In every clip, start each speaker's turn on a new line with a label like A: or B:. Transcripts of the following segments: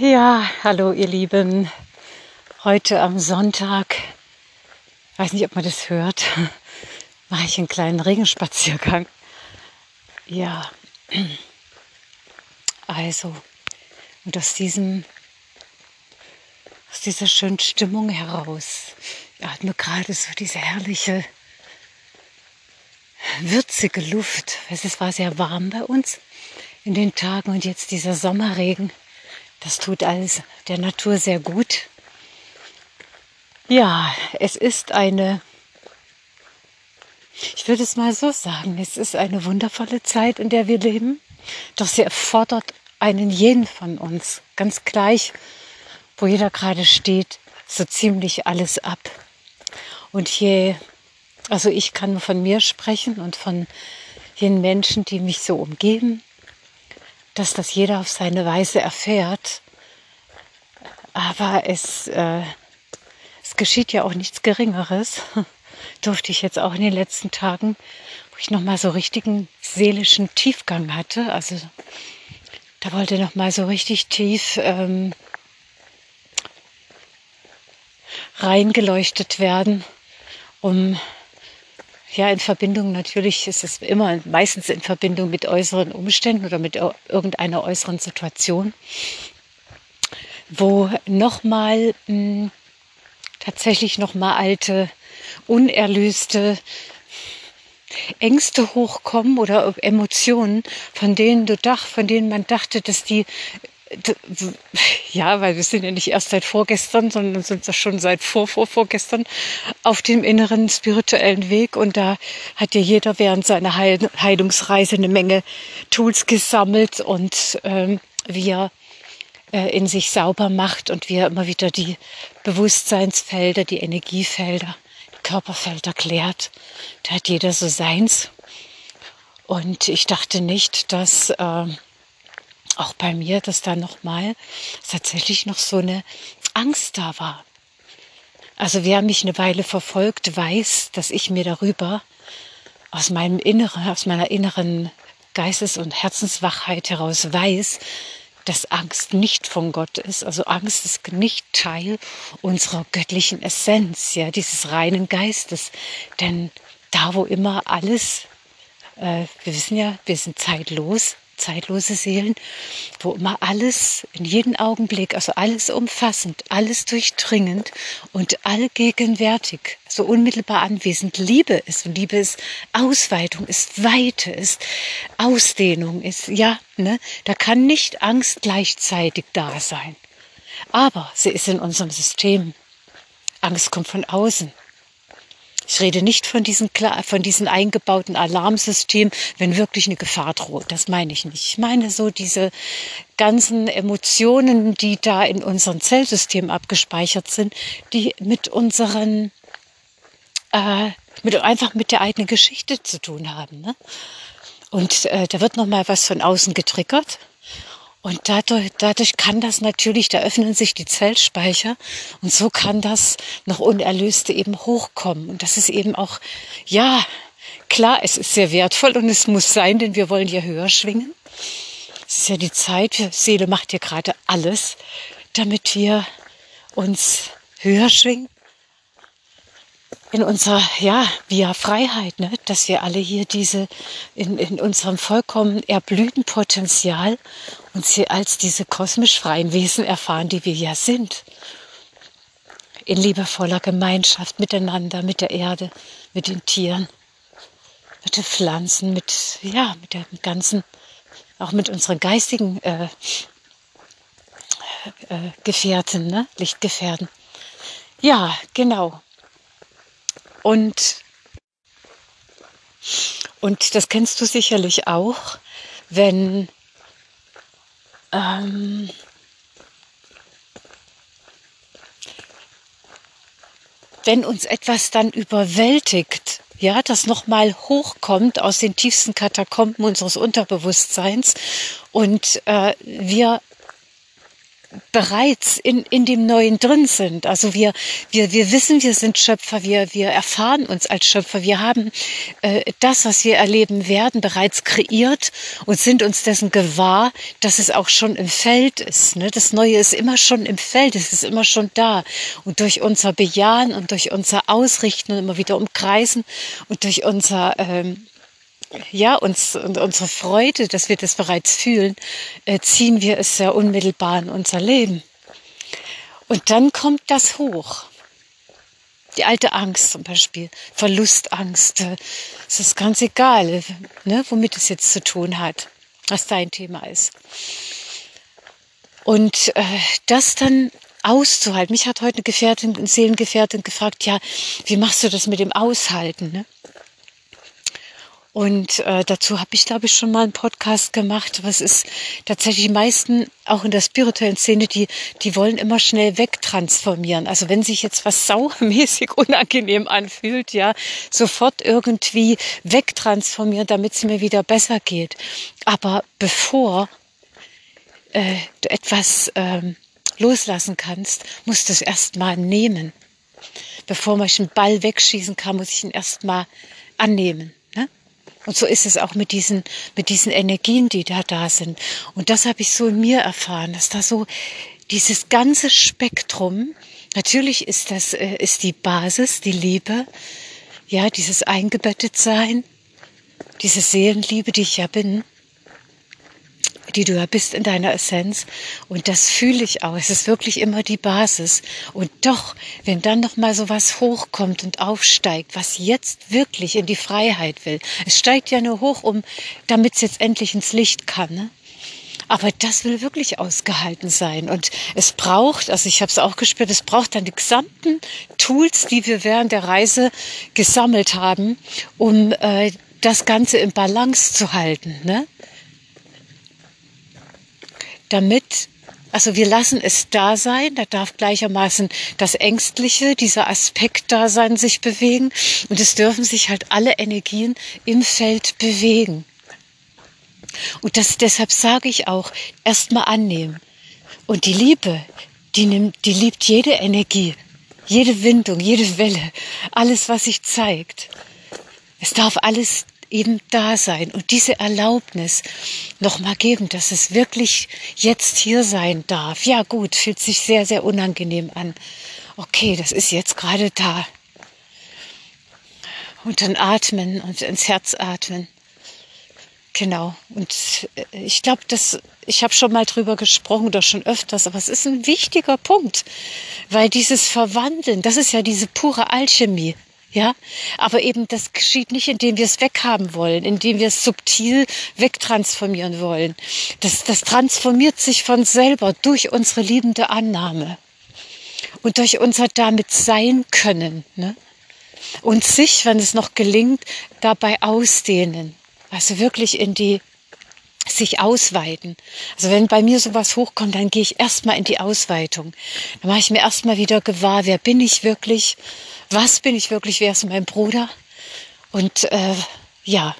A: Ja, hallo ihr Lieben. Heute am Sonntag, weiß nicht, ob man das hört, mache ich einen kleinen Regenspaziergang. Ja, also, und aus diesem, aus dieser schönen Stimmung heraus, mir gerade so diese herrliche, würzige Luft. Es war sehr warm bei uns in den Tagen und jetzt dieser Sommerregen das tut alles der Natur sehr gut. Ja, es ist eine, ich würde es mal so sagen, es ist eine wundervolle Zeit, in der wir leben. Doch sie erfordert einen jeden von uns, ganz gleich, wo jeder gerade steht, so ziemlich alles ab. Und je, also ich kann nur von mir sprechen und von den Menschen, die mich so umgeben, dass das jeder auf seine Weise erfährt. Aber es, äh, es geschieht ja auch nichts Geringeres. Durfte ich jetzt auch in den letzten Tagen, wo ich nochmal so richtigen seelischen Tiefgang hatte. Also da wollte nochmal so richtig tief ähm, reingeleuchtet werden, um ja, in Verbindung natürlich ist es immer meistens in Verbindung mit äußeren Umständen oder mit irgendeiner äußeren Situation, wo nochmal hm, tatsächlich nochmal alte, unerlöste Ängste hochkommen oder Emotionen, von denen du dach, von denen man dachte, dass die ja, weil wir sind ja nicht erst seit vorgestern, sondern sind ja schon seit vor, vor, vorgestern auf dem inneren spirituellen Weg. Und da hat ja jeder während seiner Heilungsreise eine Menge Tools gesammelt und ähm, wie er äh, in sich sauber macht und wie er immer wieder die Bewusstseinsfelder, die Energiefelder, die Körperfelder klärt. Da hat jeder so seins. Und ich dachte nicht, dass äh, auch bei mir, dass da nochmal tatsächlich noch so eine Angst da war. Also wer mich eine Weile verfolgt, weiß, dass ich mir darüber aus meinem Inneren, aus meiner inneren Geistes- und Herzenswachheit heraus weiß, dass Angst nicht von Gott ist. Also Angst ist nicht Teil unserer göttlichen Essenz, ja, dieses reinen Geistes. Denn da, wo immer alles, äh, wir wissen ja, wir sind zeitlos, zeitlose Seelen, wo immer alles in jedem Augenblick, also alles umfassend, alles durchdringend und allgegenwärtig, so unmittelbar anwesend Liebe ist. Und Liebe ist Ausweitung, ist Weite, ist Ausdehnung, ist, ja, ne, da kann nicht Angst gleichzeitig da sein. Aber sie ist in unserem System. Angst kommt von außen. Ich rede nicht von diesen, von diesen eingebauten Alarmsystemen, wenn wirklich eine Gefahr droht. Das meine ich nicht. Ich meine so diese ganzen Emotionen, die da in unserem Zellsystem abgespeichert sind, die mit unseren, äh, mit, einfach mit der eigenen Geschichte zu tun haben. Ne? Und äh, da wird noch mal was von außen getriggert und dadurch, dadurch kann das natürlich, da öffnen sich die Zellspeicher und so kann das noch Unerlöste eben hochkommen. Und das ist eben auch, ja, klar, es ist sehr wertvoll und es muss sein, denn wir wollen ja höher schwingen. Es ist ja die Zeit, die Seele macht ja gerade alles, damit wir uns höher schwingen in unserer, ja, via Freiheit, ne, dass wir alle hier diese, in, in unserem vollkommen erblühten Potenzial uns hier als diese kosmisch freien Wesen erfahren, die wir ja sind. In liebevoller Gemeinschaft miteinander, mit der Erde, mit den Tieren, mit den Pflanzen, mit, ja, mit dem ganzen, auch mit unseren geistigen äh, äh, Gefährten, ne, Lichtgefährten. Ja, genau. Und, und das kennst du sicherlich auch, wenn ähm, wenn uns etwas dann überwältigt, ja, das nochmal hochkommt aus den tiefsten Katakomben unseres Unterbewusstseins und äh, wir bereits in, in dem Neuen drin sind. Also wir, wir, wir wissen, wir sind Schöpfer, wir, wir erfahren uns als Schöpfer, wir haben äh, das, was wir erleben werden, bereits kreiert und sind uns dessen gewahr, dass es auch schon im Feld ist. Ne? Das Neue ist immer schon im Feld, es ist immer schon da. Und durch unser Bejahen und durch unser Ausrichten und immer wieder umkreisen und durch unser ähm, ja, uns und unsere Freude, dass wir das bereits fühlen, äh, ziehen wir es sehr unmittelbar in unser Leben. Und dann kommt das hoch. Die alte Angst zum Beispiel, Verlustangst. Äh, es ist ganz egal, ne, womit es jetzt zu tun hat, was dein Thema ist. Und äh, das dann auszuhalten. Mich hat heute eine Gefährtin, eine Seelengefährtin gefragt, ja, wie machst du das mit dem Aushalten? Ne? Und äh, dazu habe ich, glaube ich, schon mal einen Podcast gemacht. Was ist tatsächlich die meisten, auch in der spirituellen Szene, die, die wollen immer schnell wegtransformieren. Also wenn sich jetzt was saumäßig unangenehm anfühlt, ja, sofort irgendwie wegtransformieren, damit es mir wieder besser geht. Aber bevor äh, du etwas ähm, loslassen kannst, musst du es erstmal nehmen. Bevor man einen Ball wegschießen kann, muss ich ihn erstmal annehmen. Und so ist es auch mit diesen, mit diesen Energien, die da da sind. Und das habe ich so in mir erfahren, dass da so dieses ganze Spektrum, natürlich ist das, äh, ist die Basis, die Liebe, ja, dieses Eingebettetsein, diese Seelenliebe, die ich ja bin die du ja bist in deiner Essenz. Und das fühle ich auch. Es ist wirklich immer die Basis. Und doch, wenn dann noch mal so was hochkommt und aufsteigt, was jetzt wirklich in die Freiheit will. Es steigt ja nur hoch, um, damit es jetzt endlich ins Licht kann. Ne? Aber das will wirklich ausgehalten sein. Und es braucht, also ich habe es auch gespürt, es braucht dann die gesamten Tools, die wir während der Reise gesammelt haben, um äh, das Ganze im Balance zu halten. Ne? Damit also wir lassen es da sein, da darf gleichermaßen das Ängstliche, dieser Aspekt da sein, sich bewegen und es dürfen sich halt alle Energien im Feld bewegen. Und das, deshalb sage ich auch, erstmal annehmen. Und die Liebe, die nimmt, die liebt jede Energie, jede Windung, jede Welle, alles, was sich zeigt. Es darf alles eben da sein und diese Erlaubnis nochmal geben, dass es wirklich jetzt hier sein darf. Ja gut, fühlt sich sehr, sehr unangenehm an. Okay, das ist jetzt gerade da. Und dann atmen und ins Herz atmen. Genau. Und äh, ich glaube, dass ich habe schon mal drüber gesprochen oder schon öfters, aber es ist ein wichtiger Punkt, weil dieses Verwandeln, das ist ja diese pure Alchemie. Ja, aber eben das geschieht nicht, indem wir es weghaben wollen, indem wir es subtil wegtransformieren wollen. Das, das transformiert sich von selber durch unsere liebende Annahme und durch unser damit sein können. Ne? Und sich, wenn es noch gelingt, dabei ausdehnen. Also wirklich in die sich ausweiten. Also wenn bei mir sowas hochkommt, dann gehe ich erstmal in die Ausweitung. Dann mache ich mir erstmal wieder gewahr, wer bin ich wirklich? Was bin ich wirklich, wer ist mein Bruder? Und äh, ja,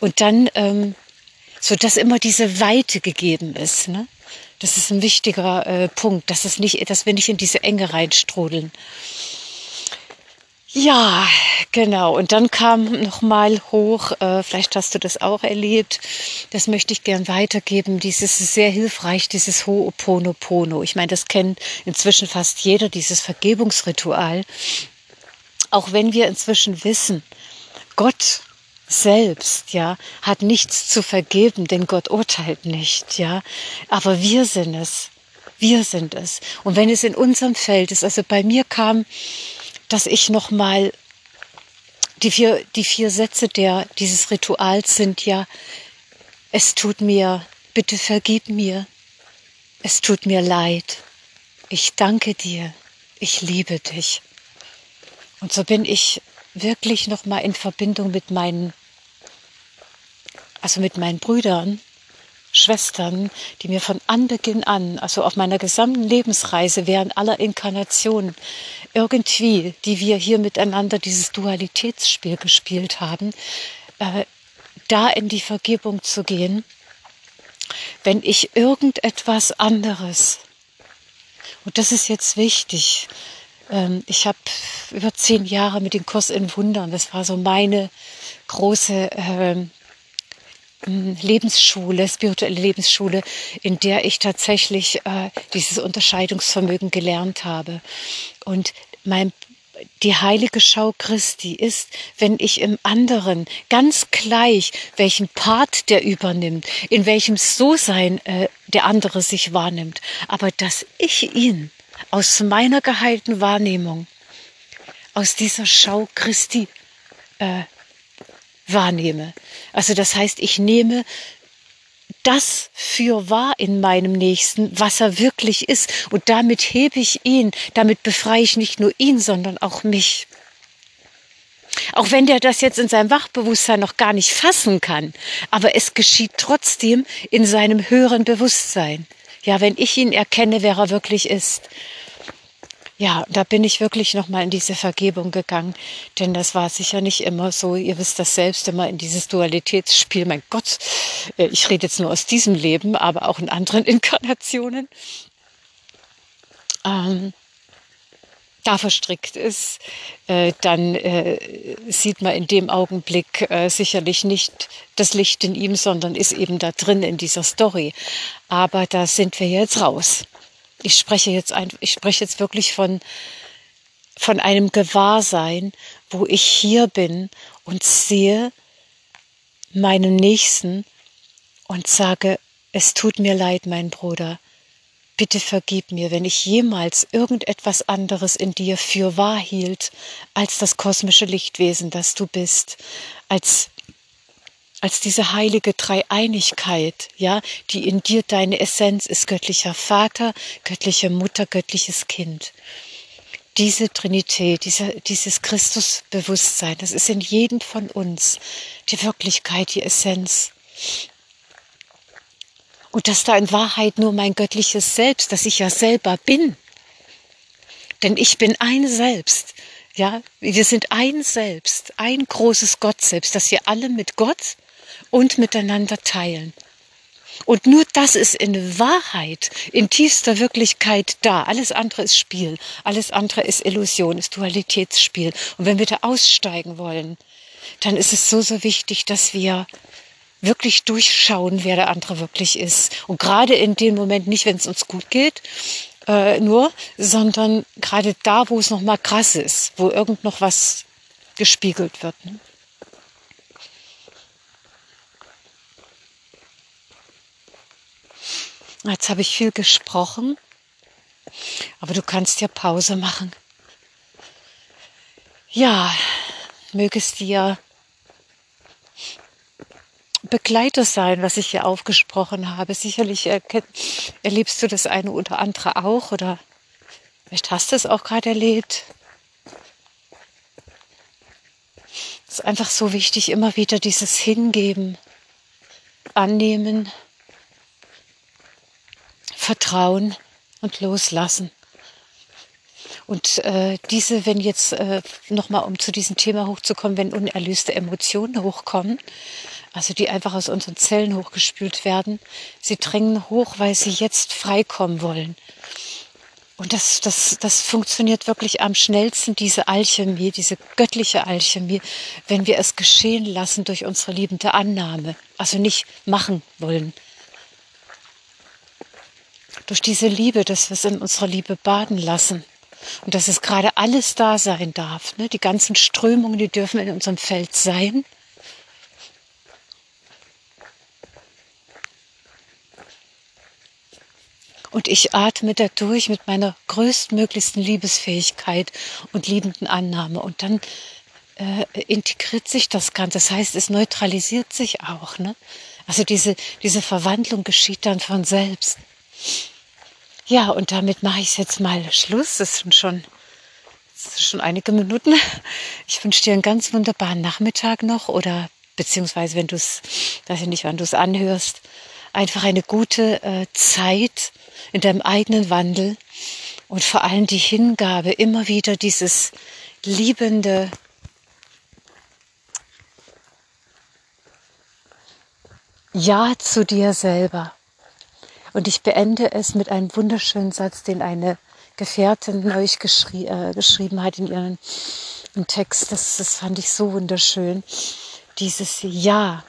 A: und dann, ähm, so dass immer diese Weite gegeben ist. Ne? Das ist ein wichtiger äh, Punkt, dass, es nicht, dass wir nicht in diese Enge reinstrudeln. Ja, genau. Und dann kam noch mal hoch, äh, vielleicht hast du das auch erlebt, das möchte ich gern weitergeben, dieses sehr hilfreich, dieses Ho'oponopono. Ich meine, das kennt inzwischen fast jeder, dieses Vergebungsritual. Auch wenn wir inzwischen wissen, Gott selbst, ja, hat nichts zu vergeben, denn Gott urteilt nicht, ja. Aber wir sind es. Wir sind es. Und wenn es in unserem Feld ist, also bei mir kam dass ich nochmal die vier, die vier Sätze der, dieses Rituals sind ja, es tut mir, bitte vergib mir, es tut mir leid, ich danke dir, ich liebe dich. Und so bin ich wirklich nochmal in Verbindung mit meinen, also mit meinen Brüdern, Schwestern, die mir von Anbeginn an, also auf meiner gesamten Lebensreise während aller Inkarnationen, irgendwie, die wir hier miteinander dieses Dualitätsspiel gespielt haben, äh, da in die Vergebung zu gehen, wenn ich irgendetwas anderes Und das ist jetzt wichtig. Ähm, ich habe über zehn Jahre mit dem Kurs in Wundern, das war so meine große ähm, Lebensschule, spirituelle Lebensschule, in der ich tatsächlich äh, dieses Unterscheidungsvermögen gelernt habe. Und mein die heilige Schau Christi ist, wenn ich im anderen ganz gleich, welchen Part der übernimmt, in welchem So-Sein äh, der andere sich wahrnimmt, aber dass ich ihn aus meiner geheilten Wahrnehmung, aus dieser Schau Christi äh, wahrnehme. Also das heißt, ich nehme das für wahr in meinem Nächsten, was er wirklich ist. Und damit hebe ich ihn, damit befreie ich nicht nur ihn, sondern auch mich. Auch wenn der das jetzt in seinem Wachbewusstsein noch gar nicht fassen kann, aber es geschieht trotzdem in seinem höheren Bewusstsein. Ja, wenn ich ihn erkenne, wer er wirklich ist. Ja, da bin ich wirklich nochmal in diese Vergebung gegangen, denn das war sicher nicht immer so. Ihr wisst das selbst immer in dieses Dualitätsspiel. Mein Gott, äh, ich rede jetzt nur aus diesem Leben, aber auch in anderen Inkarnationen. Ähm, da verstrickt ist, äh, dann äh, sieht man in dem Augenblick sicherlich nicht das Licht in ihm, sondern ist eben da drin in dieser Story. Aber da sind wir jetzt raus. Ich spreche jetzt ein, ich spreche jetzt wirklich von, von einem Gewahrsein, wo ich hier bin und sehe meinen Nächsten und sage, es tut mir leid, mein Bruder. Bitte vergib mir, wenn ich jemals irgendetwas anderes in dir für wahr hielt als das kosmische Lichtwesen, das du bist, als als diese heilige Dreieinigkeit, ja, die in dir deine Essenz ist, göttlicher Vater, göttliche Mutter, göttliches Kind. Diese Trinität, diese, dieses Christusbewusstsein, das ist in jedem von uns die Wirklichkeit, die Essenz. Und dass da in Wahrheit nur mein göttliches Selbst, dass ich ja selber bin. Denn ich bin ein Selbst. Ja, wir sind ein Selbst, ein großes Gott selbst, dass wir alle mit Gott und miteinander teilen. Und nur das ist in Wahrheit, in tiefster Wirklichkeit da. Alles andere ist Spiel, alles andere ist Illusion, ist Dualitätsspiel. Und wenn wir da aussteigen wollen, dann ist es so, so wichtig, dass wir wirklich durchschauen, wer der andere wirklich ist. Und gerade in dem Moment, nicht wenn es uns gut geht, äh, nur, sondern gerade da, wo es noch mal krass ist, wo irgend noch was gespiegelt wird. Ne? Jetzt habe ich viel gesprochen, aber du kannst ja Pause machen. Ja, möge es dir Begleiter sein, was ich hier aufgesprochen habe. Sicherlich erlebst du das eine oder andere auch oder vielleicht hast du es auch gerade erlebt. Es ist einfach so wichtig, immer wieder dieses Hingeben, Annehmen, Vertrauen und Loslassen. Und äh, diese, wenn jetzt äh, nochmal, um zu diesem Thema hochzukommen, wenn unerlöste Emotionen hochkommen, also die einfach aus unseren Zellen hochgespült werden, sie drängen hoch, weil sie jetzt freikommen wollen. Und das, das, das funktioniert wirklich am schnellsten, diese Alchemie, diese göttliche Alchemie, wenn wir es geschehen lassen durch unsere liebende Annahme. Also nicht machen wollen, durch diese Liebe, dass wir es in unserer Liebe baden lassen. Und dass es gerade alles da sein darf. Ne? Die ganzen Strömungen, die dürfen in unserem Feld sein. Und ich atme dadurch mit meiner größtmöglichsten Liebesfähigkeit und liebenden Annahme. Und dann äh, integriert sich das Ganze. Das heißt, es neutralisiert sich auch. Ne? Also diese, diese Verwandlung geschieht dann von selbst. Ja, und damit mache ich jetzt mal Schluss. Das sind schon, das sind schon einige Minuten. Ich wünsche dir einen ganz wunderbaren Nachmittag noch oder beziehungsweise, wenn du es, weiß ich nicht, wann du es anhörst, einfach eine gute äh, Zeit in deinem eigenen Wandel und vor allem die Hingabe, immer wieder dieses liebende, Ja zu dir selber. Und ich beende es mit einem wunderschönen Satz, den eine Gefährtin neulich geschrie äh, geschrieben hat in ihrem Text. Das, das fand ich so wunderschön. Dieses Ja,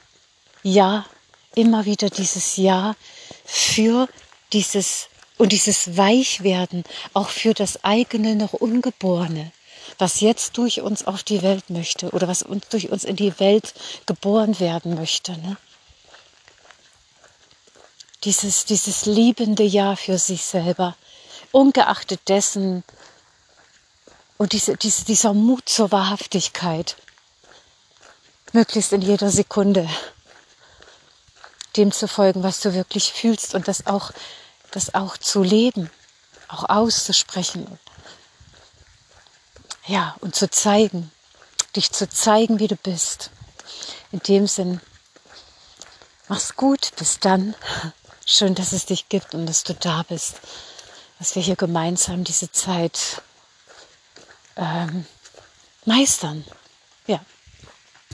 A: Ja, immer wieder dieses Ja für dieses und dieses Weichwerden auch für das eigene noch Ungeborene, was jetzt durch uns auf die Welt möchte oder was uns durch uns in die Welt geboren werden möchte. Ne? Dieses, dieses liebende Ja für sich selber, ungeachtet dessen und diese, diese, dieser Mut zur Wahrhaftigkeit, möglichst in jeder Sekunde dem zu folgen, was du wirklich fühlst und das auch, das auch zu leben, auch auszusprechen. Ja, und zu zeigen, dich zu zeigen, wie du bist. In dem Sinn, mach's gut, bis dann. Schön, dass es dich gibt und dass du da bist, dass wir hier gemeinsam diese Zeit ähm, meistern.